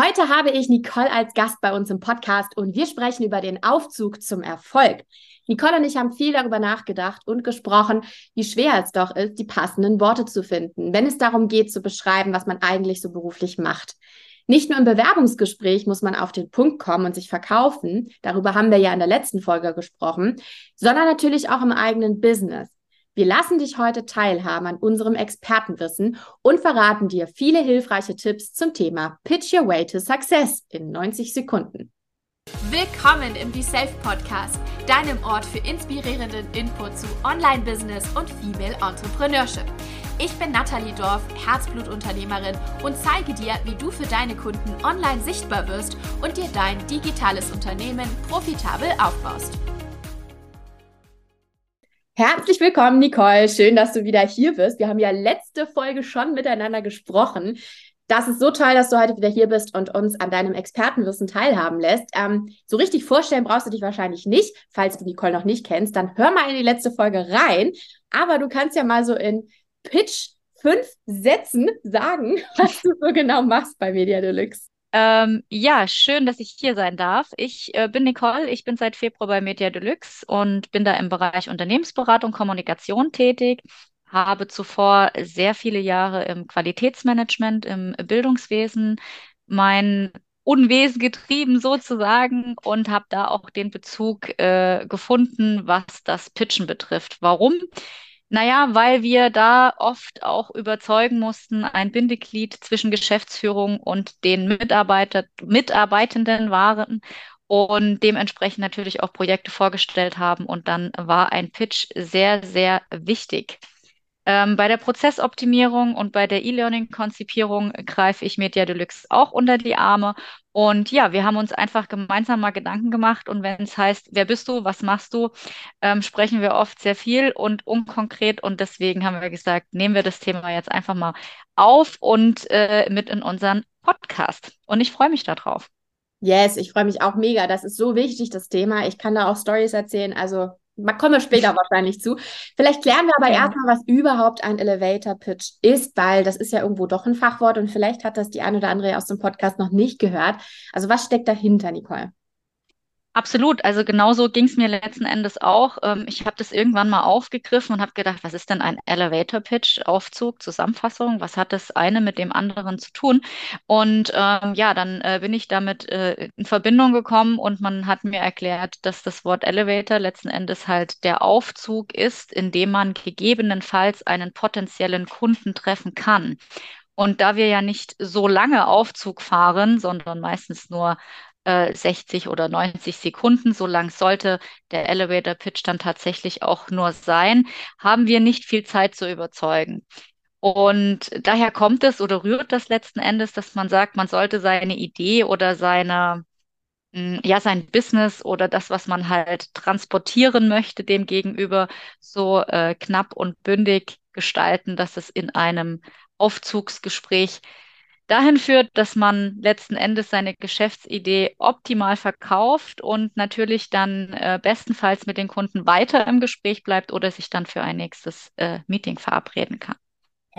Heute habe ich Nicole als Gast bei uns im Podcast und wir sprechen über den Aufzug zum Erfolg. Nicole und ich haben viel darüber nachgedacht und gesprochen, wie schwer es doch ist, die passenden Worte zu finden, wenn es darum geht zu beschreiben, was man eigentlich so beruflich macht. Nicht nur im Bewerbungsgespräch muss man auf den Punkt kommen und sich verkaufen, darüber haben wir ja in der letzten Folge gesprochen, sondern natürlich auch im eigenen Business. Wir lassen dich heute teilhaben an unserem Expertenwissen und verraten dir viele hilfreiche Tipps zum Thema Pitch Your Way to Success in 90 Sekunden. Willkommen im Be Self Podcast, deinem Ort für inspirierenden Input zu Online-Business und Female Entrepreneurship. Ich bin Nathalie Dorf, Herzblutunternehmerin und zeige dir, wie du für deine Kunden online sichtbar wirst und dir dein digitales Unternehmen profitabel aufbaust. Herzlich willkommen, Nicole. Schön, dass du wieder hier bist. Wir haben ja letzte Folge schon miteinander gesprochen. Das ist so toll, dass du heute wieder hier bist und uns an deinem Expertenwissen teilhaben lässt. Ähm, so richtig vorstellen brauchst du dich wahrscheinlich nicht. Falls du Nicole noch nicht kennst, dann hör mal in die letzte Folge rein. Aber du kannst ja mal so in Pitch fünf Sätzen sagen, was du so genau machst bei Media Deluxe. Ähm, ja, schön, dass ich hier sein darf. Ich äh, bin Nicole, ich bin seit Februar bei Media Deluxe und bin da im Bereich Unternehmensberatung, Kommunikation tätig, habe zuvor sehr viele Jahre im Qualitätsmanagement, im Bildungswesen mein Unwesen getrieben sozusagen und habe da auch den Bezug äh, gefunden, was das Pitchen betrifft. Warum? Naja, weil wir da oft auch überzeugen mussten, ein Bindeglied zwischen Geschäftsführung und den Mitarbeiter, Mitarbeitenden waren und dementsprechend natürlich auch Projekte vorgestellt haben. Und dann war ein Pitch sehr, sehr wichtig. Ähm, bei der Prozessoptimierung und bei der E-Learning-Konzipierung greife ich Media Deluxe auch unter die Arme. Und ja, wir haben uns einfach gemeinsam mal Gedanken gemacht. Und wenn es heißt, wer bist du, was machst du, ähm, sprechen wir oft sehr viel und unkonkret. Und deswegen haben wir gesagt, nehmen wir das Thema jetzt einfach mal auf und äh, mit in unseren Podcast. Und ich freue mich darauf. Yes, ich freue mich auch mega. Das ist so wichtig, das Thema. Ich kann da auch Stories erzählen. Also kommen wir später wahrscheinlich zu. Vielleicht klären wir aber ja. erstmal, was überhaupt ein Elevator Pitch ist, weil das ist ja irgendwo doch ein Fachwort und vielleicht hat das die eine oder andere aus dem Podcast noch nicht gehört. Also was steckt dahinter, Nicole? Absolut. Also genauso ging es mir letzten Endes auch. Ähm, ich habe das irgendwann mal aufgegriffen und habe gedacht, was ist denn ein Elevator Pitch, Aufzug, Zusammenfassung? Was hat das eine mit dem anderen zu tun? Und ähm, ja, dann äh, bin ich damit äh, in Verbindung gekommen und man hat mir erklärt, dass das Wort Elevator letzten Endes halt der Aufzug ist, in dem man gegebenenfalls einen potenziellen Kunden treffen kann. Und da wir ja nicht so lange Aufzug fahren, sondern meistens nur 60 äh, oder 90 Sekunden, so lang sollte der Elevator Pitch dann tatsächlich auch nur sein, haben wir nicht viel Zeit zu überzeugen. Und daher kommt es oder rührt das letzten Endes, dass man sagt, man sollte seine Idee oder seine, hm, ja, sein Business oder das, was man halt transportieren möchte, dem gegenüber so äh, knapp und bündig gestalten, dass es in einem Aufzugsgespräch dahin führt, dass man letzten Endes seine Geschäftsidee optimal verkauft und natürlich dann äh, bestenfalls mit den Kunden weiter im Gespräch bleibt oder sich dann für ein nächstes äh, Meeting verabreden kann.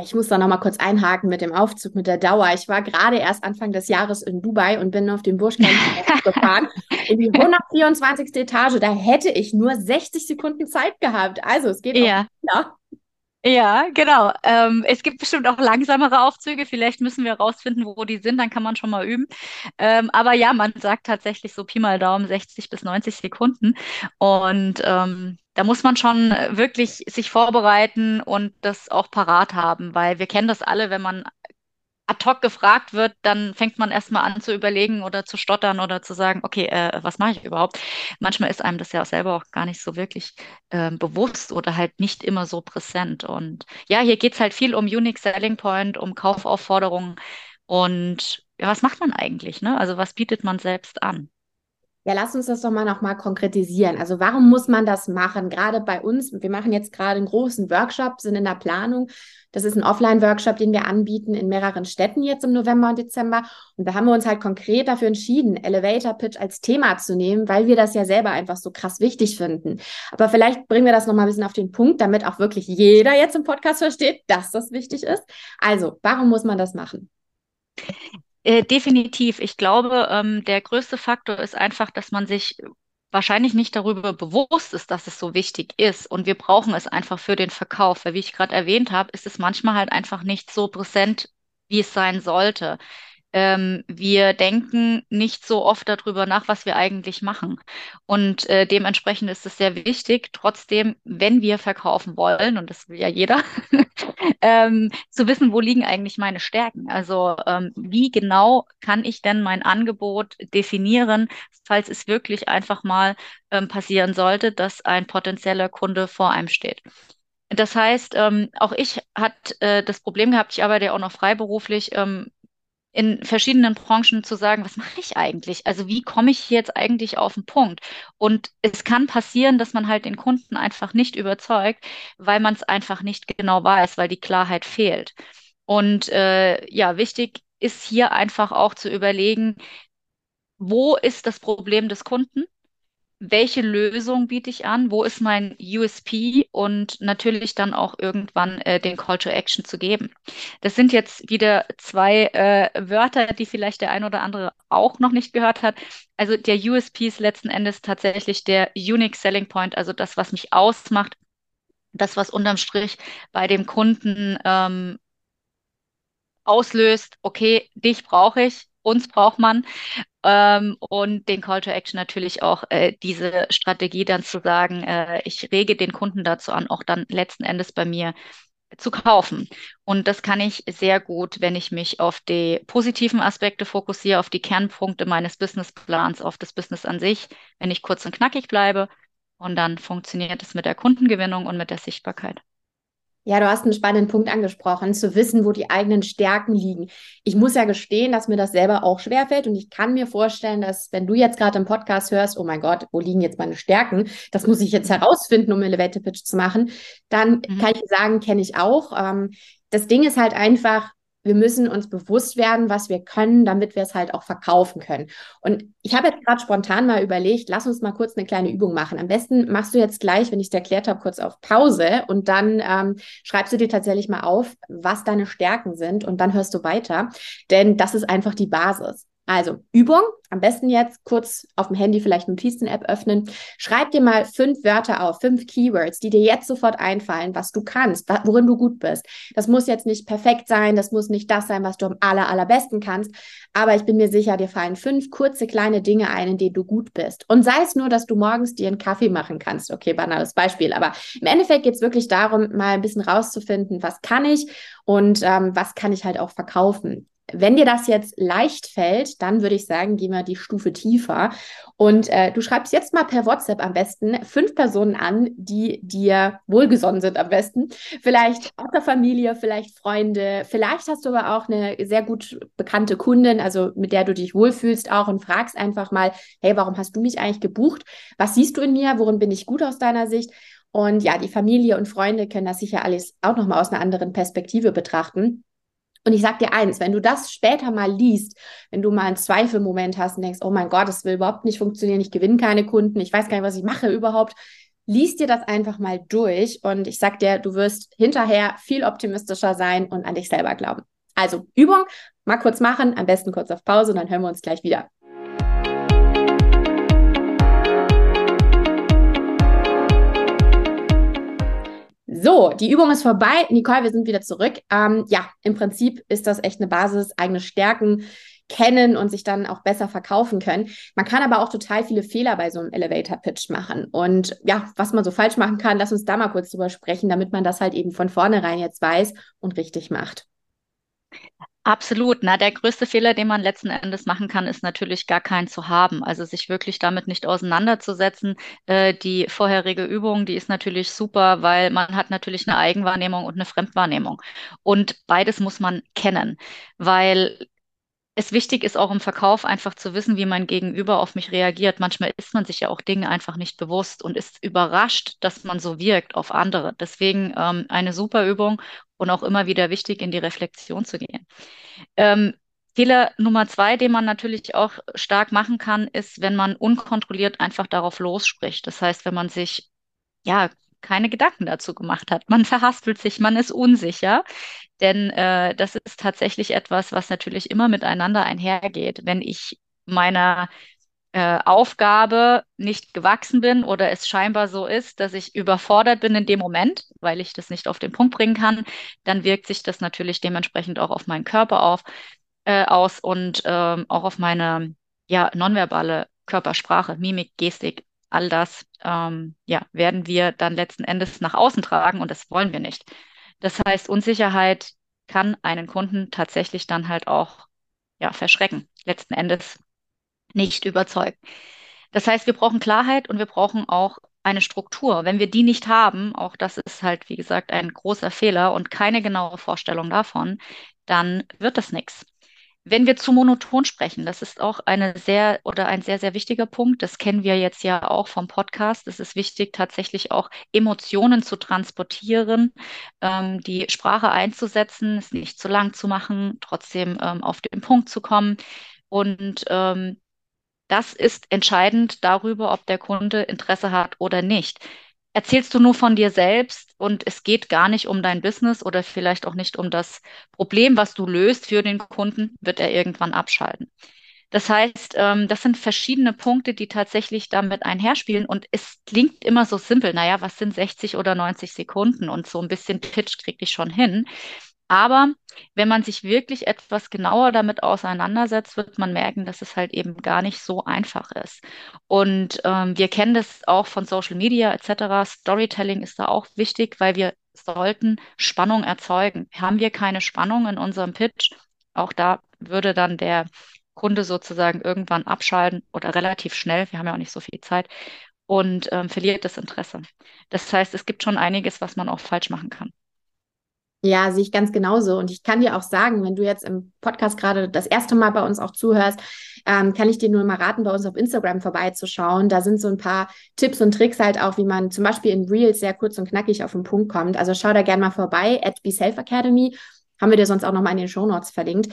Ich muss da noch mal kurz einhaken mit dem Aufzug, mit der Dauer. Ich war gerade erst Anfang des Jahres in Dubai und bin auf dem Burj Khalifa gefahren, in die 124. Etage. Da hätte ich nur 60 Sekunden Zeit gehabt. Also es geht ja. auch ja, genau. Ähm, es gibt bestimmt auch langsamere Aufzüge. Vielleicht müssen wir herausfinden, wo die sind. Dann kann man schon mal üben. Ähm, aber ja, man sagt tatsächlich so Pi mal Daumen 60 bis 90 Sekunden. Und ähm, da muss man schon wirklich sich vorbereiten und das auch parat haben, weil wir kennen das alle, wenn man ad hoc gefragt wird, dann fängt man erstmal an zu überlegen oder zu stottern oder zu sagen, okay, äh, was mache ich überhaupt? Manchmal ist einem das ja auch selber auch gar nicht so wirklich äh, bewusst oder halt nicht immer so präsent. Und ja, hier geht es halt viel um Unique Selling Point, um Kaufaufforderungen und ja, was macht man eigentlich? Ne? Also was bietet man selbst an? Ja, lass uns das doch mal nochmal konkretisieren. Also warum muss man das machen? Gerade bei uns, wir machen jetzt gerade einen großen Workshop, sind in der Planung. Das ist ein Offline-Workshop, den wir anbieten in mehreren Städten jetzt im November und Dezember. Und da haben wir uns halt konkret dafür entschieden, Elevator Pitch als Thema zu nehmen, weil wir das ja selber einfach so krass wichtig finden. Aber vielleicht bringen wir das nochmal ein bisschen auf den Punkt, damit auch wirklich jeder jetzt im Podcast versteht, dass das wichtig ist. Also, warum muss man das machen? Äh, definitiv. Ich glaube, ähm, der größte Faktor ist einfach, dass man sich wahrscheinlich nicht darüber bewusst ist, dass es so wichtig ist. Und wir brauchen es einfach für den Verkauf. Weil, wie ich gerade erwähnt habe, ist es manchmal halt einfach nicht so präsent, wie es sein sollte. Ähm, wir denken nicht so oft darüber nach, was wir eigentlich machen. Und äh, dementsprechend ist es sehr wichtig, trotzdem, wenn wir verkaufen wollen, und das will ja jeder, ähm, zu wissen, wo liegen eigentlich meine Stärken. Also ähm, wie genau kann ich denn mein Angebot definieren, falls es wirklich einfach mal ähm, passieren sollte, dass ein potenzieller Kunde vor einem steht. Das heißt, ähm, auch ich hatte äh, das Problem gehabt, ich arbeite ja auch noch freiberuflich, ähm, in verschiedenen Branchen zu sagen, was mache ich eigentlich? Also wie komme ich jetzt eigentlich auf den Punkt? Und es kann passieren, dass man halt den Kunden einfach nicht überzeugt, weil man es einfach nicht genau weiß, weil die Klarheit fehlt. Und äh, ja, wichtig ist hier einfach auch zu überlegen, wo ist das Problem des Kunden? Welche Lösung biete ich an, wo ist mein USP und natürlich dann auch irgendwann äh, den Call to Action zu geben. Das sind jetzt wieder zwei äh, Wörter, die vielleicht der ein oder andere auch noch nicht gehört hat. Also der USP ist letzten Endes tatsächlich der Unique Selling Point, also das, was mich ausmacht, das, was unterm Strich bei dem Kunden ähm, auslöst, okay, dich brauche ich, uns braucht man. Ähm, und den Call to Action natürlich auch äh, diese Strategie dann zu sagen, äh, ich rege den Kunden dazu an, auch dann letzten Endes bei mir zu kaufen. Und das kann ich sehr gut, wenn ich mich auf die positiven Aspekte fokussiere, auf die Kernpunkte meines Businessplans, auf das Business an sich, wenn ich kurz und knackig bleibe. Und dann funktioniert es mit der Kundengewinnung und mit der Sichtbarkeit. Ja, du hast einen spannenden Punkt angesprochen, zu wissen, wo die eigenen Stärken liegen. Ich muss ja gestehen, dass mir das selber auch schwerfällt und ich kann mir vorstellen, dass wenn du jetzt gerade im Podcast hörst, oh mein Gott, wo liegen jetzt meine Stärken? Das muss ich jetzt herausfinden, um Elevator Pitch zu machen. Dann mhm. kann ich sagen, kenne ich auch. Ähm, das Ding ist halt einfach, wir müssen uns bewusst werden, was wir können, damit wir es halt auch verkaufen können. Und ich habe jetzt gerade spontan mal überlegt, lass uns mal kurz eine kleine Übung machen. Am besten machst du jetzt gleich, wenn ich es erklärt habe, kurz auf Pause und dann ähm, schreibst du dir tatsächlich mal auf, was deine Stärken sind und dann hörst du weiter. Denn das ist einfach die Basis. Also Übung, am besten jetzt kurz auf dem Handy vielleicht Notizen-App öffnen. Schreib dir mal fünf Wörter auf, fünf Keywords, die dir jetzt sofort einfallen, was du kannst, worin du gut bist. Das muss jetzt nicht perfekt sein, das muss nicht das sein, was du am aller, allerbesten kannst, aber ich bin mir sicher, dir fallen fünf kurze kleine Dinge ein, in denen du gut bist. Und sei es nur, dass du morgens dir einen Kaffee machen kannst. Okay, banales Beispiel, aber im Endeffekt geht es wirklich darum, mal ein bisschen rauszufinden, was kann ich und ähm, was kann ich halt auch verkaufen. Wenn dir das jetzt leicht fällt, dann würde ich sagen, gehen wir die Stufe tiefer. Und äh, du schreibst jetzt mal per WhatsApp am besten fünf Personen an, die dir wohlgesonnen sind am besten. Vielleicht aus der Familie, vielleicht Freunde. Vielleicht hast du aber auch eine sehr gut bekannte Kundin, also mit der du dich wohlfühlst auch und fragst einfach mal, hey, warum hast du mich eigentlich gebucht? Was siehst du in mir? Worin bin ich gut aus deiner Sicht? Und ja, die Familie und Freunde können das sicher alles auch nochmal aus einer anderen Perspektive betrachten. Und ich sag dir eins, wenn du das später mal liest, wenn du mal einen Zweifelmoment hast und denkst, oh mein Gott, das will überhaupt nicht funktionieren, ich gewinne keine Kunden, ich weiß gar nicht, was ich mache überhaupt, liest dir das einfach mal durch und ich sag dir, du wirst hinterher viel optimistischer sein und an dich selber glauben. Also Übung, mal kurz machen, am besten kurz auf Pause und dann hören wir uns gleich wieder. So, die Übung ist vorbei. Nicole, wir sind wieder zurück. Ähm, ja, im Prinzip ist das echt eine Basis, eigene Stärken kennen und sich dann auch besser verkaufen können. Man kann aber auch total viele Fehler bei so einem Elevator-Pitch machen. Und ja, was man so falsch machen kann, lass uns da mal kurz drüber sprechen, damit man das halt eben von vornherein jetzt weiß und richtig macht. Absolut. Na, der größte Fehler, den man letzten Endes machen kann, ist natürlich gar keinen zu haben. Also sich wirklich damit nicht auseinanderzusetzen. Äh, die vorherige Übung, die ist natürlich super, weil man hat natürlich eine Eigenwahrnehmung und eine Fremdwahrnehmung. Und beides muss man kennen, weil es wichtig ist auch im Verkauf einfach zu wissen, wie mein Gegenüber auf mich reagiert. Manchmal ist man sich ja auch Dinge einfach nicht bewusst und ist überrascht, dass man so wirkt auf andere. Deswegen ähm, eine super Übung und auch immer wieder wichtig, in die Reflexion zu gehen. Ähm, Fehler Nummer zwei, den man natürlich auch stark machen kann, ist, wenn man unkontrolliert einfach darauf losspricht. Das heißt, wenn man sich ja keine Gedanken dazu gemacht hat. Man verhaspelt sich, man ist unsicher, denn äh, das ist tatsächlich etwas, was natürlich immer miteinander einhergeht. Wenn ich meiner äh, Aufgabe nicht gewachsen bin oder es scheinbar so ist, dass ich überfordert bin in dem Moment, weil ich das nicht auf den Punkt bringen kann, dann wirkt sich das natürlich dementsprechend auch auf meinen Körper auf, äh, aus und ähm, auch auf meine ja, nonverbale Körpersprache, Mimik, Gestik, all das ähm, ja, werden wir dann letzten Endes nach außen tragen und das wollen wir nicht. Das heißt, Unsicherheit kann einen Kunden tatsächlich dann halt auch ja, verschrecken. Letzten Endes nicht überzeugt. Das heißt, wir brauchen Klarheit und wir brauchen auch eine Struktur. Wenn wir die nicht haben, auch das ist halt, wie gesagt, ein großer Fehler und keine genaue Vorstellung davon, dann wird das nichts. Wenn wir zu monoton sprechen, das ist auch eine sehr oder ein sehr, sehr wichtiger Punkt. Das kennen wir jetzt ja auch vom Podcast. Es ist wichtig, tatsächlich auch Emotionen zu transportieren, ähm, die Sprache einzusetzen, es nicht zu lang zu machen, trotzdem ähm, auf den Punkt zu kommen. Und ähm, das ist entscheidend darüber, ob der Kunde Interesse hat oder nicht. Erzählst du nur von dir selbst und es geht gar nicht um dein Business oder vielleicht auch nicht um das Problem, was du löst für den Kunden, wird er irgendwann abschalten. Das heißt, ähm, das sind verschiedene Punkte, die tatsächlich damit einherspielen. Und es klingt immer so simpel. Naja, was sind 60 oder 90 Sekunden? Und so ein bisschen Pitch kriege ich schon hin. Aber wenn man sich wirklich etwas genauer damit auseinandersetzt, wird man merken, dass es halt eben gar nicht so einfach ist. Und ähm, wir kennen das auch von Social Media etc. Storytelling ist da auch wichtig, weil wir sollten Spannung erzeugen. Haben wir keine Spannung in unserem Pitch, auch da würde dann der Kunde sozusagen irgendwann abschalten oder relativ schnell, wir haben ja auch nicht so viel Zeit, und ähm, verliert das Interesse. Das heißt, es gibt schon einiges, was man auch falsch machen kann. Ja, sehe ich ganz genauso. Und ich kann dir auch sagen, wenn du jetzt im Podcast gerade das erste Mal bei uns auch zuhörst, ähm, kann ich dir nur mal raten, bei uns auf Instagram vorbeizuschauen. Da sind so ein paar Tipps und Tricks halt auch, wie man zum Beispiel in Reels sehr kurz und knackig auf den Punkt kommt. Also schau da gerne mal vorbei, at Be Self Academy. Haben wir dir sonst auch nochmal in den Show Notes verlinkt.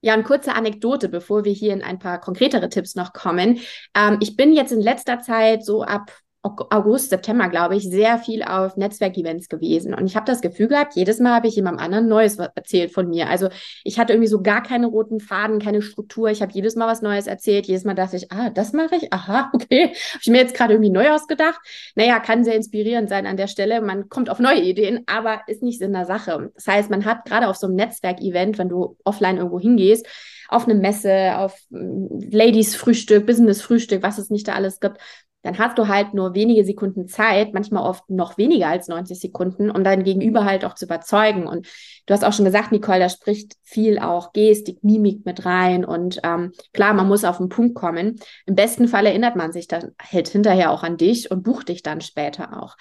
Ja, eine kurze Anekdote, bevor wir hier in ein paar konkretere Tipps noch kommen. Ähm, ich bin jetzt in letzter Zeit so ab August, September, glaube ich, sehr viel auf Netzwerkevents gewesen. Und ich habe das Gefühl gehabt, jedes Mal habe ich jemandem anderen Neues erzählt von mir. Also ich hatte irgendwie so gar keine roten Faden, keine Struktur. Ich habe jedes Mal was Neues erzählt. Jedes Mal dachte ich, ah, das mache ich. Aha, okay. Habe ich mir jetzt gerade irgendwie neu ausgedacht. Naja, kann sehr inspirierend sein an der Stelle. Man kommt auf neue Ideen, aber ist nicht Sinn der Sache. Das heißt, man hat gerade auf so einem Netzwerkevent, wenn du offline irgendwo hingehst, auf eine Messe, auf mm, Ladies Frühstück, Business Frühstück, was es nicht da alles gibt, dann hast du halt nur wenige Sekunden Zeit, manchmal oft noch weniger als 90 Sekunden, um dein Gegenüber halt auch zu überzeugen. Und du hast auch schon gesagt, Nicole, da spricht viel auch Gestik, Mimik mit rein. Und ähm, klar, man muss auf den Punkt kommen. Im besten Fall erinnert man sich dann halt hinterher auch an dich und bucht dich dann später auch.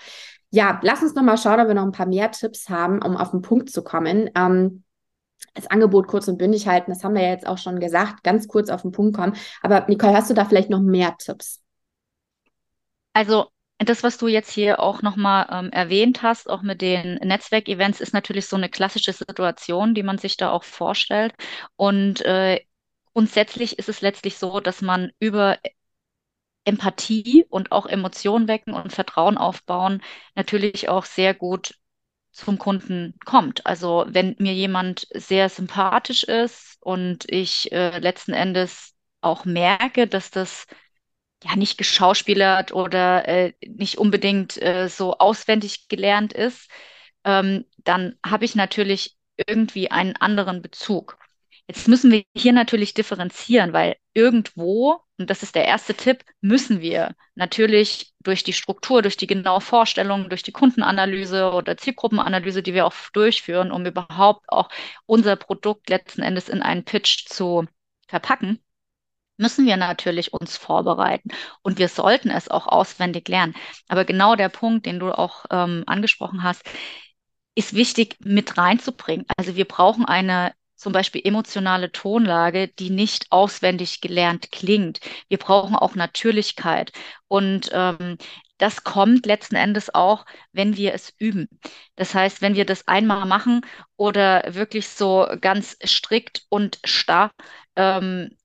Ja, lass uns nochmal schauen, ob wir noch ein paar mehr Tipps haben, um auf den Punkt zu kommen. Ähm, das Angebot kurz und bündig halten, das haben wir ja jetzt auch schon gesagt, ganz kurz auf den Punkt kommen. Aber Nicole, hast du da vielleicht noch mehr Tipps? Also das, was du jetzt hier auch nochmal ähm, erwähnt hast, auch mit den Netzwerkevents, ist natürlich so eine klassische Situation, die man sich da auch vorstellt. Und äh, grundsätzlich ist es letztlich so, dass man über Empathie und auch Emotionen wecken und Vertrauen aufbauen natürlich auch sehr gut zum Kunden kommt. Also wenn mir jemand sehr sympathisch ist und ich äh, letzten Endes auch merke, dass das ja nicht geschauspielert oder äh, nicht unbedingt äh, so auswendig gelernt ist, ähm, dann habe ich natürlich irgendwie einen anderen Bezug. Jetzt müssen wir hier natürlich differenzieren, weil irgendwo, und das ist der erste Tipp, müssen wir natürlich durch die Struktur, durch die genaue Vorstellung, durch die Kundenanalyse oder Zielgruppenanalyse, die wir auch durchführen, um überhaupt auch unser Produkt letzten Endes in einen Pitch zu verpacken, müssen wir natürlich uns vorbereiten und wir sollten es auch auswendig lernen. Aber genau der Punkt, den du auch ähm, angesprochen hast, ist wichtig mit reinzubringen. Also wir brauchen eine zum Beispiel emotionale Tonlage, die nicht auswendig gelernt klingt. Wir brauchen auch Natürlichkeit. Und ähm, das kommt letzten Endes auch, wenn wir es üben. Das heißt, wenn wir das einmal machen oder wirklich so ganz strikt und starr ähm,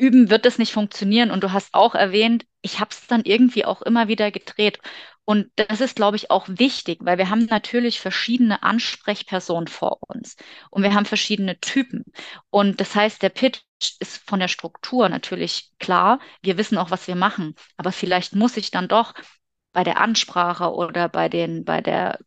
üben wird es nicht funktionieren. Und du hast auch erwähnt, ich habe es dann irgendwie auch immer wieder gedreht. Und das ist, glaube ich, auch wichtig, weil wir haben natürlich verschiedene Ansprechpersonen vor uns und wir haben verschiedene Typen. Und das heißt, der Pitch ist von der Struktur natürlich klar. Wir wissen auch, was wir machen. Aber vielleicht muss ich dann doch bei der Ansprache oder bei den, bei der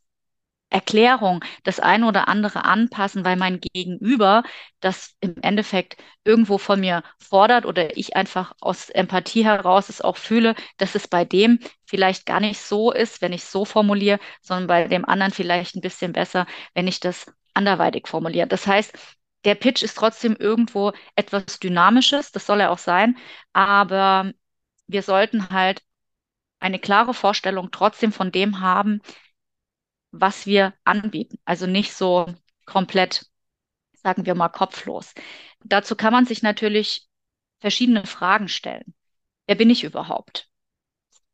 Erklärung das eine oder andere anpassen, weil mein Gegenüber das im Endeffekt irgendwo von mir fordert oder ich einfach aus Empathie heraus es auch fühle, dass es bei dem vielleicht gar nicht so ist, wenn ich es so formuliere, sondern bei dem anderen vielleicht ein bisschen besser, wenn ich das anderweitig formuliere. Das heißt, der Pitch ist trotzdem irgendwo etwas Dynamisches, das soll er auch sein, aber wir sollten halt eine klare Vorstellung trotzdem von dem haben, was wir anbieten. Also nicht so komplett, sagen wir mal, kopflos. Dazu kann man sich natürlich verschiedene Fragen stellen. Wer bin ich überhaupt?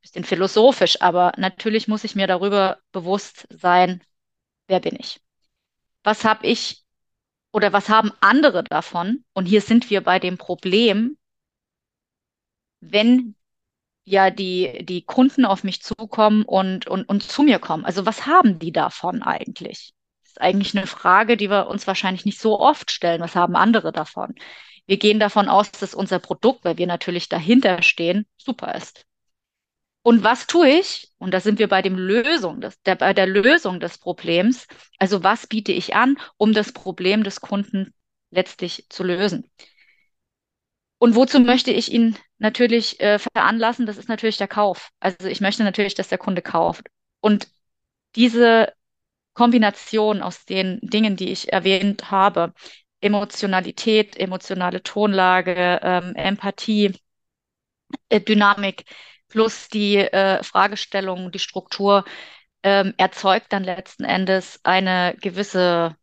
Bisschen philosophisch, aber natürlich muss ich mir darüber bewusst sein, wer bin ich? Was habe ich oder was haben andere davon? Und hier sind wir bei dem Problem, wenn ja die, die Kunden auf mich zukommen und, und, und zu mir kommen. Also was haben die davon eigentlich? Das ist eigentlich eine Frage, die wir uns wahrscheinlich nicht so oft stellen. Was haben andere davon? Wir gehen davon aus, dass unser Produkt, weil wir natürlich dahinter stehen, super ist. Und was tue ich? Und da sind wir bei dem Lösung, des, der, bei der Lösung des Problems. Also was biete ich an, um das Problem des Kunden letztlich zu lösen? Und wozu möchte ich ihn natürlich äh, veranlassen? Das ist natürlich der Kauf. Also ich möchte natürlich, dass der Kunde kauft. Und diese Kombination aus den Dingen, die ich erwähnt habe, Emotionalität, emotionale Tonlage, ähm, Empathie, äh, Dynamik plus die äh, Fragestellung, die Struktur, ähm, erzeugt dann letzten Endes eine gewisse,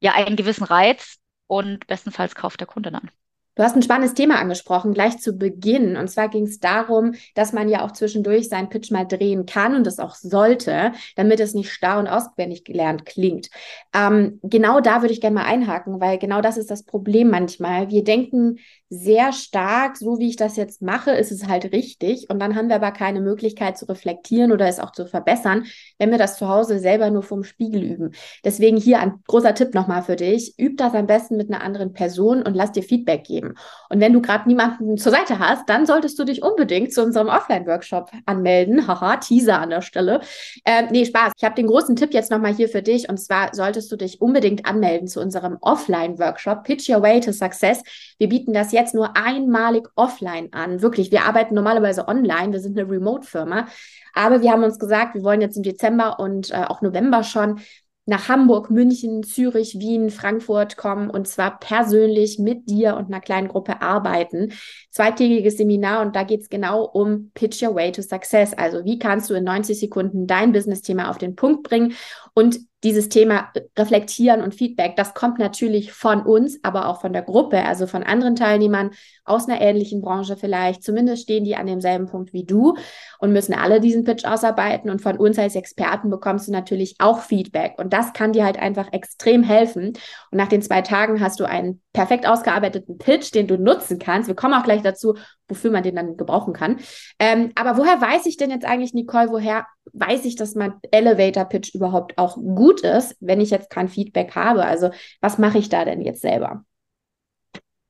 ja, einen gewissen Reiz und bestenfalls kauft der Kunde dann. Du hast ein spannendes Thema angesprochen, gleich zu Beginn. Und zwar ging es darum, dass man ja auch zwischendurch seinen Pitch mal drehen kann und das auch sollte, damit es nicht starr und auswendig gelernt klingt. Ähm, genau da würde ich gerne mal einhaken, weil genau das ist das Problem manchmal. Wir denken sehr stark, so wie ich das jetzt mache, ist es halt richtig. Und dann haben wir aber keine Möglichkeit zu reflektieren oder es auch zu verbessern, wenn wir das zu Hause selber nur vom Spiegel üben. Deswegen hier ein großer Tipp nochmal für dich. Üb das am besten mit einer anderen Person und lass dir Feedback geben. Und wenn du gerade niemanden zur Seite hast, dann solltest du dich unbedingt zu unserem Offline-Workshop anmelden. Haha, Teaser an der Stelle. Äh, nee, Spaß. Ich habe den großen Tipp jetzt nochmal hier für dich. Und zwar solltest du dich unbedingt anmelden zu unserem Offline-Workshop Pitch Your Way to Success. Wir bieten das jetzt nur einmalig offline an. Wirklich, wir arbeiten normalerweise online. Wir sind eine Remote-Firma. Aber wir haben uns gesagt, wir wollen jetzt im Dezember und äh, auch November schon nach Hamburg, München, Zürich, Wien, Frankfurt kommen und zwar persönlich mit dir und einer kleinen Gruppe arbeiten. Zweitägiges Seminar und da geht es genau um Pitch Your Way to Success. Also wie kannst du in 90 Sekunden dein Business-Thema auf den Punkt bringen und dieses Thema Reflektieren und Feedback, das kommt natürlich von uns, aber auch von der Gruppe, also von anderen Teilnehmern aus einer ähnlichen Branche vielleicht. Zumindest stehen die an demselben Punkt wie du und müssen alle diesen Pitch ausarbeiten. Und von uns als Experten bekommst du natürlich auch Feedback. Und das kann dir halt einfach extrem helfen. Und nach den zwei Tagen hast du einen perfekt ausgearbeiteten Pitch, den du nutzen kannst. Wir kommen auch gleich dazu, wofür man den dann gebrauchen kann. Ähm, aber woher weiß ich denn jetzt eigentlich, Nicole, woher weiß ich, dass mein Elevator Pitch überhaupt auch gut ist, wenn ich jetzt kein Feedback habe? Also was mache ich da denn jetzt selber?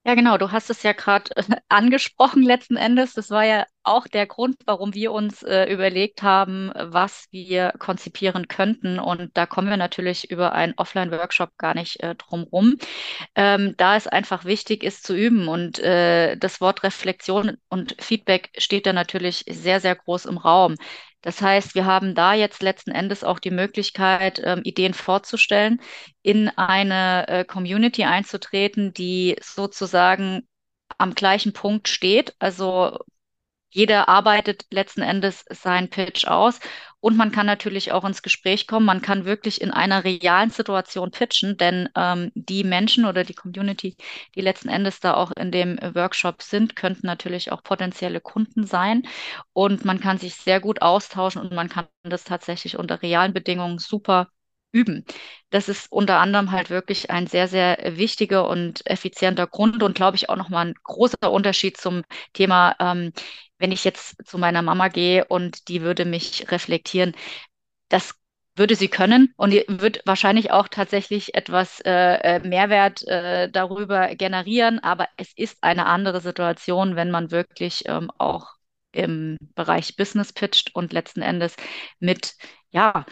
Ja, genau. Du hast es ja gerade äh, angesprochen letzten Endes. Das war ja auch der Grund, warum wir uns äh, überlegt haben, was wir konzipieren könnten. Und da kommen wir natürlich über einen Offline-Workshop gar nicht äh, drum rum. Ähm, da es einfach wichtig ist zu üben. Und äh, das Wort Reflexion und Feedback steht da natürlich sehr, sehr groß im Raum. Das heißt, wir haben da jetzt letzten Endes auch die Möglichkeit, ähm, Ideen vorzustellen, in eine äh, Community einzutreten, die sozusagen am gleichen Punkt steht. Also jeder arbeitet letzten Endes seinen Pitch aus und man kann natürlich auch ins Gespräch kommen. Man kann wirklich in einer realen Situation pitchen, denn ähm, die Menschen oder die Community, die letzten Endes da auch in dem Workshop sind, könnten natürlich auch potenzielle Kunden sein. Und man kann sich sehr gut austauschen und man kann das tatsächlich unter realen Bedingungen super üben. Das ist unter anderem halt wirklich ein sehr, sehr wichtiger und effizienter Grund und glaube ich auch nochmal ein großer Unterschied zum Thema, ähm, wenn ich jetzt zu meiner Mama gehe und die würde mich reflektieren, das würde sie können und wird wahrscheinlich auch tatsächlich etwas äh, äh, Mehrwert äh, darüber generieren, aber es ist eine andere Situation, wenn man wirklich ähm, auch im Bereich Business pitcht und letzten Endes mit, ja,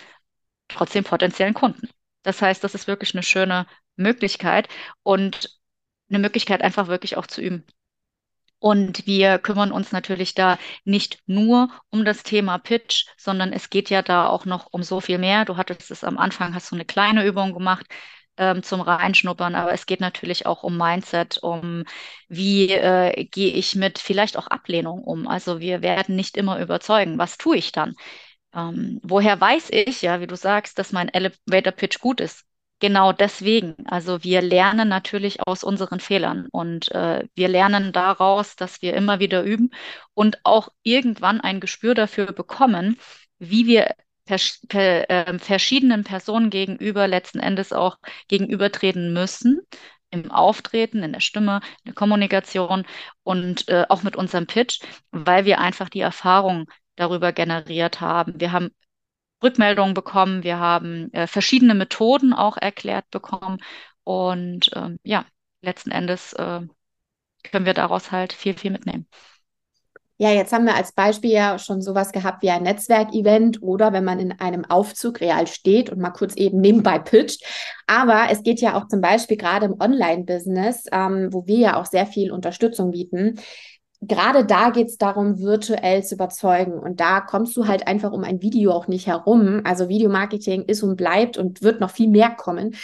trotzdem potenziellen Kunden. Das heißt, das ist wirklich eine schöne Möglichkeit und eine Möglichkeit einfach wirklich auch zu üben. Und wir kümmern uns natürlich da nicht nur um das Thema Pitch, sondern es geht ja da auch noch um so viel mehr. Du hattest es am Anfang, hast du eine kleine Übung gemacht ähm, zum Reinschnuppern, aber es geht natürlich auch um Mindset, um wie äh, gehe ich mit vielleicht auch Ablehnung um. Also wir werden nicht immer überzeugen. Was tue ich dann? Ähm, woher weiß ich, ja, wie du sagst, dass mein Elevator Pitch gut ist? Genau deswegen. Also wir lernen natürlich aus unseren Fehlern und äh, wir lernen daraus, dass wir immer wieder üben und auch irgendwann ein Gespür dafür bekommen, wie wir vers per, äh, verschiedenen Personen gegenüber letzten Endes auch gegenübertreten müssen. Im Auftreten, in der Stimme, in der Kommunikation und äh, auch mit unserem Pitch, weil wir einfach die Erfahrung darüber generiert haben. Wir haben Rückmeldungen bekommen, wir haben äh, verschiedene Methoden auch erklärt bekommen und ähm, ja, letzten Endes äh, können wir daraus halt viel, viel mitnehmen. Ja, jetzt haben wir als Beispiel ja schon sowas gehabt wie ein Netzwerkevent oder wenn man in einem Aufzug real steht und mal kurz eben nebenbei pitcht. Aber es geht ja auch zum Beispiel gerade im Online-Business, ähm, wo wir ja auch sehr viel Unterstützung bieten, gerade da geht es darum, virtuell zu überzeugen. Und da kommst du halt einfach um ein Video auch nicht herum. Also Videomarketing ist und bleibt und wird noch viel mehr kommen.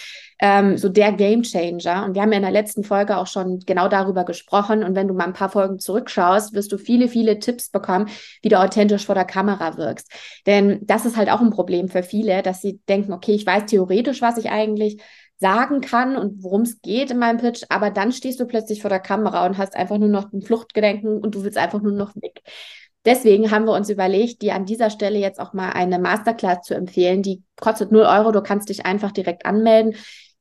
Ähm, so der Game Changer. Und wir haben ja in der letzten Folge auch schon genau darüber gesprochen. Und wenn du mal ein paar Folgen zurückschaust, wirst du viele, viele Tipps bekommen, wie du authentisch vor der Kamera wirkst. Denn das ist halt auch ein Problem für viele, dass sie denken, okay, ich weiß theoretisch, was ich eigentlich sagen kann und worum es geht in meinem Pitch, aber dann stehst du plötzlich vor der Kamera und hast einfach nur noch ein Fluchtgedenken und du willst einfach nur noch weg. Deswegen haben wir uns überlegt, dir an dieser Stelle jetzt auch mal eine Masterclass zu empfehlen. Die kostet 0 Euro, du kannst dich einfach direkt anmelden.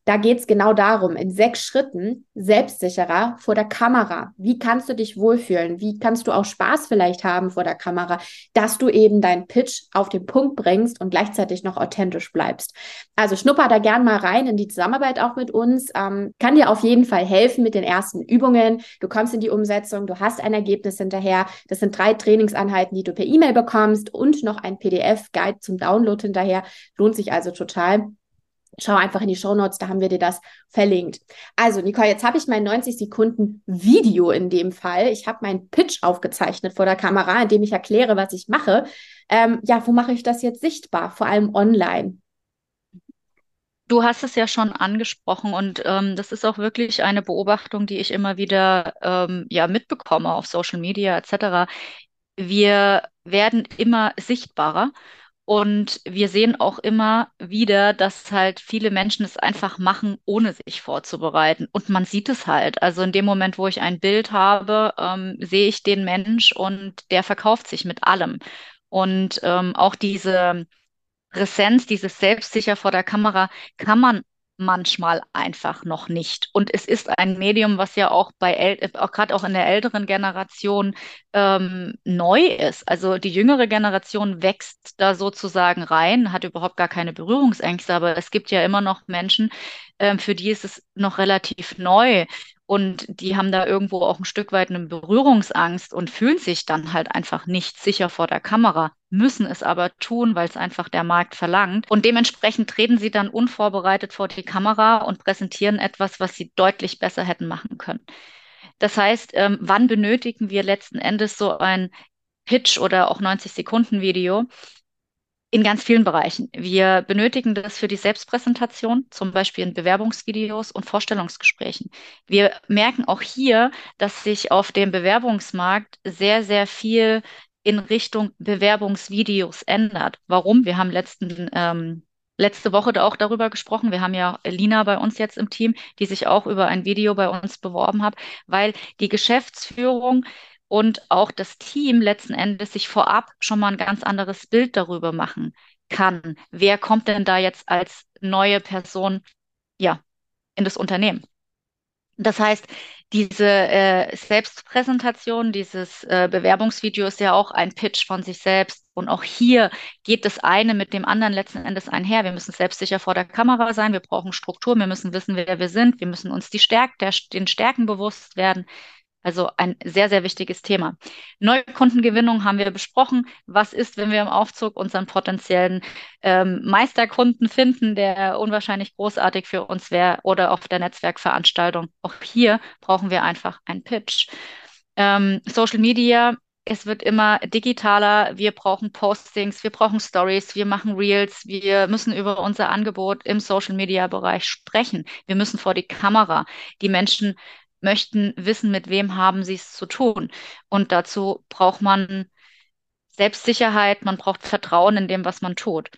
Da geht es genau darum, in sechs Schritten selbstsicherer vor der Kamera. Wie kannst du dich wohlfühlen? Wie kannst du auch Spaß vielleicht haben vor der Kamera, dass du eben deinen Pitch auf den Punkt bringst und gleichzeitig noch authentisch bleibst? Also schnupper da gern mal rein in die Zusammenarbeit auch mit uns. Ähm, kann dir auf jeden Fall helfen mit den ersten Übungen. Du kommst in die Umsetzung, du hast ein Ergebnis hinterher. Das sind drei Trainingseinheiten, die du per E-Mail bekommst und noch ein PDF-Guide zum Download hinterher. Lohnt sich also total. Schau einfach in die Show Notes, da haben wir dir das verlinkt. Also, Nicole, jetzt habe ich mein 90 Sekunden Video in dem Fall. Ich habe meinen Pitch aufgezeichnet vor der Kamera, in dem ich erkläre, was ich mache. Ähm, ja, wo mache ich das jetzt sichtbar? Vor allem online. Du hast es ja schon angesprochen und ähm, das ist auch wirklich eine Beobachtung, die ich immer wieder ähm, ja mitbekomme auf Social Media etc. Wir werden immer sichtbarer und wir sehen auch immer wieder, dass halt viele Menschen es einfach machen, ohne sich vorzubereiten. Und man sieht es halt. Also in dem Moment, wo ich ein Bild habe, ähm, sehe ich den Mensch und der verkauft sich mit allem. Und ähm, auch diese Präsenz, dieses Selbstsicher vor der Kamera kann man manchmal einfach noch nicht. Und es ist ein Medium, was ja auch bei gerade auch in der älteren Generation ähm, neu ist. Also die jüngere Generation wächst da sozusagen rein, hat überhaupt gar keine Berührungsängste, aber es gibt ja immer noch Menschen, ähm, für die ist es noch relativ neu. Und die haben da irgendwo auch ein Stück weit eine Berührungsangst und fühlen sich dann halt einfach nicht sicher vor der Kamera, müssen es aber tun, weil es einfach der Markt verlangt. Und dementsprechend treten sie dann unvorbereitet vor die Kamera und präsentieren etwas, was sie deutlich besser hätten machen können. Das heißt, ähm, wann benötigen wir letzten Endes so ein Pitch oder auch 90 Sekunden Video? In ganz vielen Bereichen. Wir benötigen das für die Selbstpräsentation, zum Beispiel in Bewerbungsvideos und Vorstellungsgesprächen. Wir merken auch hier, dass sich auf dem Bewerbungsmarkt sehr, sehr viel in Richtung Bewerbungsvideos ändert. Warum? Wir haben letzten ähm, letzte Woche auch darüber gesprochen. Wir haben ja Lina bei uns jetzt im Team, die sich auch über ein Video bei uns beworben hat, weil die Geschäftsführung und auch das Team letzten Endes sich vorab schon mal ein ganz anderes Bild darüber machen kann. Wer kommt denn da jetzt als neue Person ja in das Unternehmen? Das heißt, diese äh, Selbstpräsentation, dieses äh, Bewerbungsvideo ist ja auch ein Pitch von sich selbst. Und auch hier geht das eine mit dem anderen letzten Endes einher. Wir müssen selbstsicher vor der Kamera sein, wir brauchen Struktur, wir müssen wissen, wer wir sind, wir müssen uns die Stärk der, den Stärken bewusst werden. Also ein sehr, sehr wichtiges Thema. Neukundengewinnung haben wir besprochen. Was ist, wenn wir im Aufzug unseren potenziellen ähm, Meisterkunden finden, der unwahrscheinlich großartig für uns wäre oder auf der Netzwerkveranstaltung? Auch hier brauchen wir einfach einen Pitch. Ähm, Social Media es wird immer digitaler. Wir brauchen Postings, wir brauchen Stories, wir machen Reels, wir müssen über unser Angebot im Social Media Bereich sprechen. Wir müssen vor die Kamera. Die Menschen möchten wissen, mit wem haben sie es zu tun. Und dazu braucht man Selbstsicherheit, man braucht Vertrauen in dem, was man tut.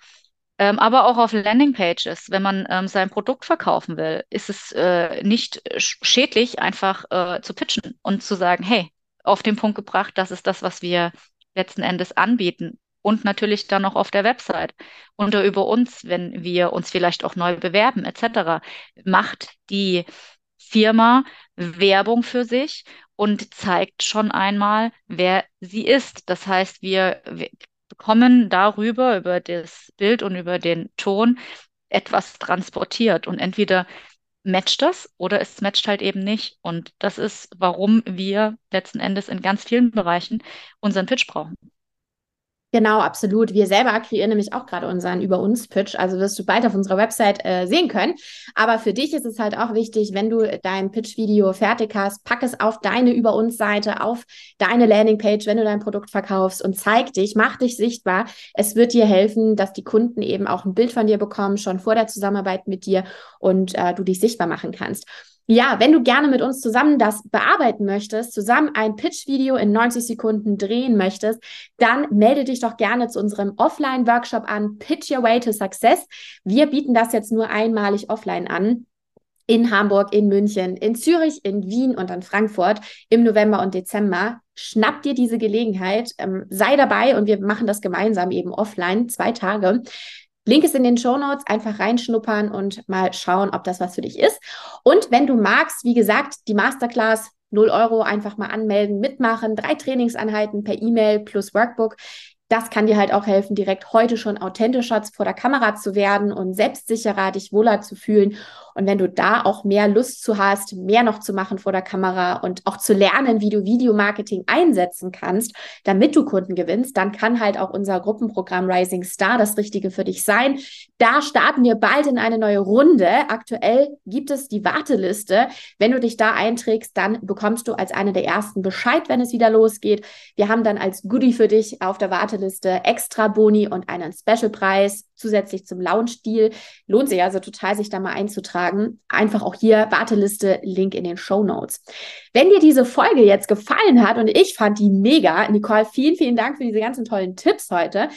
Ähm, aber auch auf Landingpages, wenn man ähm, sein Produkt verkaufen will, ist es äh, nicht schädlich, einfach äh, zu pitchen und zu sagen, hey, auf den Punkt gebracht, das ist das, was wir letzten Endes anbieten. Und natürlich dann auch auf der Website. Unter über uns, wenn wir uns vielleicht auch neu bewerben, etc. Macht die Firma Werbung für sich und zeigt schon einmal, wer sie ist. Das heißt, wir, bekommen darüber, über das Bild und über den Ton etwas transportiert und entweder matcht das oder es matcht halt eben nicht. Und das ist, warum wir letzten Endes in ganz vielen Bereichen unseren Pitch brauchen. Genau, absolut. Wir selber kreieren nämlich auch gerade unseren Über uns Pitch. Also wirst du bald auf unserer Website äh, sehen können. Aber für dich ist es halt auch wichtig, wenn du dein Pitch-Video fertig hast, pack es auf deine Über uns Seite, auf deine Landingpage, wenn du dein Produkt verkaufst und zeig dich, mach dich sichtbar. Es wird dir helfen, dass die Kunden eben auch ein Bild von dir bekommen, schon vor der Zusammenarbeit mit dir und äh, du dich sichtbar machen kannst. Ja, wenn du gerne mit uns zusammen das bearbeiten möchtest, zusammen ein Pitch-Video in 90 Sekunden drehen möchtest, dann melde dich doch gerne zu unserem Offline-Workshop an, Pitch Your Way to Success. Wir bieten das jetzt nur einmalig offline an in Hamburg, in München, in Zürich, in Wien und in Frankfurt im November und Dezember. Schnapp dir diese Gelegenheit, ähm, sei dabei und wir machen das gemeinsam eben offline, zwei Tage. Link ist in den Show Notes, einfach reinschnuppern und mal schauen, ob das was für dich ist. Und wenn du magst, wie gesagt, die Masterclass 0 Euro einfach mal anmelden, mitmachen, drei Trainingseinheiten per E-Mail plus Workbook. Das kann dir halt auch helfen, direkt heute schon authentischer vor der Kamera zu werden und selbstsicherer, dich wohler zu fühlen und wenn du da auch mehr Lust zu hast, mehr noch zu machen vor der Kamera und auch zu lernen, wie du Videomarketing einsetzen kannst, damit du Kunden gewinnst, dann kann halt auch unser Gruppenprogramm Rising Star das Richtige für dich sein. Da starten wir bald in eine neue Runde. Aktuell gibt es die Warteliste. Wenn du dich da einträgst, dann bekommst du als eine der ersten Bescheid, wenn es wieder losgeht. Wir haben dann als Goodie für dich auf der Warteliste extra Boni und einen Specialpreis zusätzlich zum Lounge-Deal. Lohnt sich also total, sich da mal einzutragen. Einfach auch hier Warteliste, Link in den Show Notes. Wenn dir diese Folge jetzt gefallen hat und ich fand die mega, Nicole, vielen, vielen Dank für diese ganzen tollen Tipps heute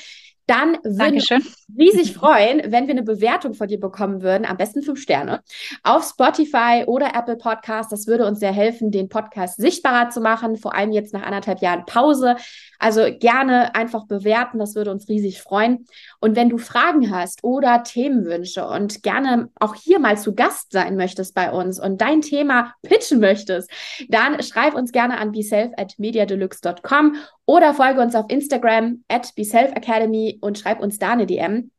dann würden wir uns riesig freuen, wenn wir eine Bewertung von dir bekommen würden, am besten fünf Sterne, auf Spotify oder Apple Podcast. Das würde uns sehr helfen, den Podcast sichtbarer zu machen, vor allem jetzt nach anderthalb Jahren Pause. Also gerne einfach bewerten, das würde uns riesig freuen. Und wenn du Fragen hast oder Themenwünsche und gerne auch hier mal zu Gast sein möchtest bei uns und dein Thema pitchen möchtest, dann schreib uns gerne an beself at mediadeluxe.com oder folge uns auf Instagram at beselfacademy und schreib uns da eine DM.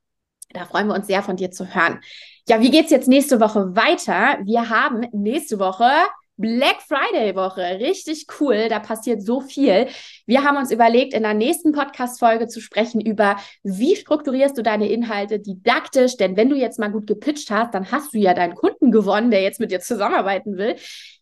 Da freuen wir uns sehr von dir zu hören. Ja, wie geht's jetzt nächste Woche weiter? Wir haben nächste Woche Black Friday Woche. Richtig cool. Da passiert so viel. Wir haben uns überlegt, in der nächsten Podcast-Folge zu sprechen über, wie strukturierst du deine Inhalte didaktisch? Denn wenn du jetzt mal gut gepitcht hast, dann hast du ja deinen Kunden gewonnen, der jetzt mit dir zusammenarbeiten will.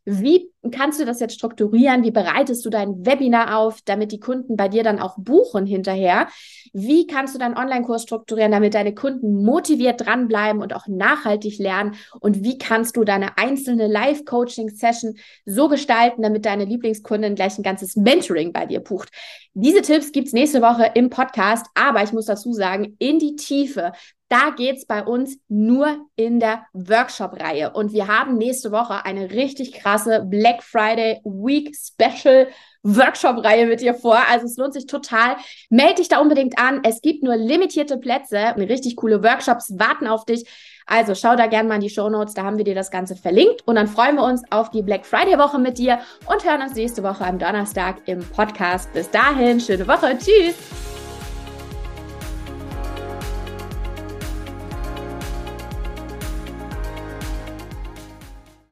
Wie kannst du das jetzt strukturieren? Wie bereitest du dein Webinar auf, damit die Kunden bei dir dann auch buchen hinterher? Wie kannst du deinen Online-Kurs strukturieren, damit deine Kunden motiviert dranbleiben und auch nachhaltig lernen? Und wie kannst du deine einzelne Live-Coaching-Session so gestalten, damit deine Lieblingskundin gleich ein ganzes Mentoring bei dir bucht? Diese Tipps gibt es nächste Woche im Podcast, aber ich muss dazu sagen, in die Tiefe. Da geht es bei uns nur in der Workshop-Reihe. Und wir haben nächste Woche eine richtig krasse Black Friday Week Special Workshop-Reihe mit dir vor. Also es lohnt sich total. Meld dich da unbedingt an. Es gibt nur limitierte Plätze. Richtig coole Workshops warten auf dich. Also schau da gerne mal in die Show Notes, da haben wir dir das Ganze verlinkt. Und dann freuen wir uns auf die Black Friday-Woche mit dir und hören uns nächste Woche am Donnerstag im Podcast. Bis dahin, schöne Woche. Tschüss.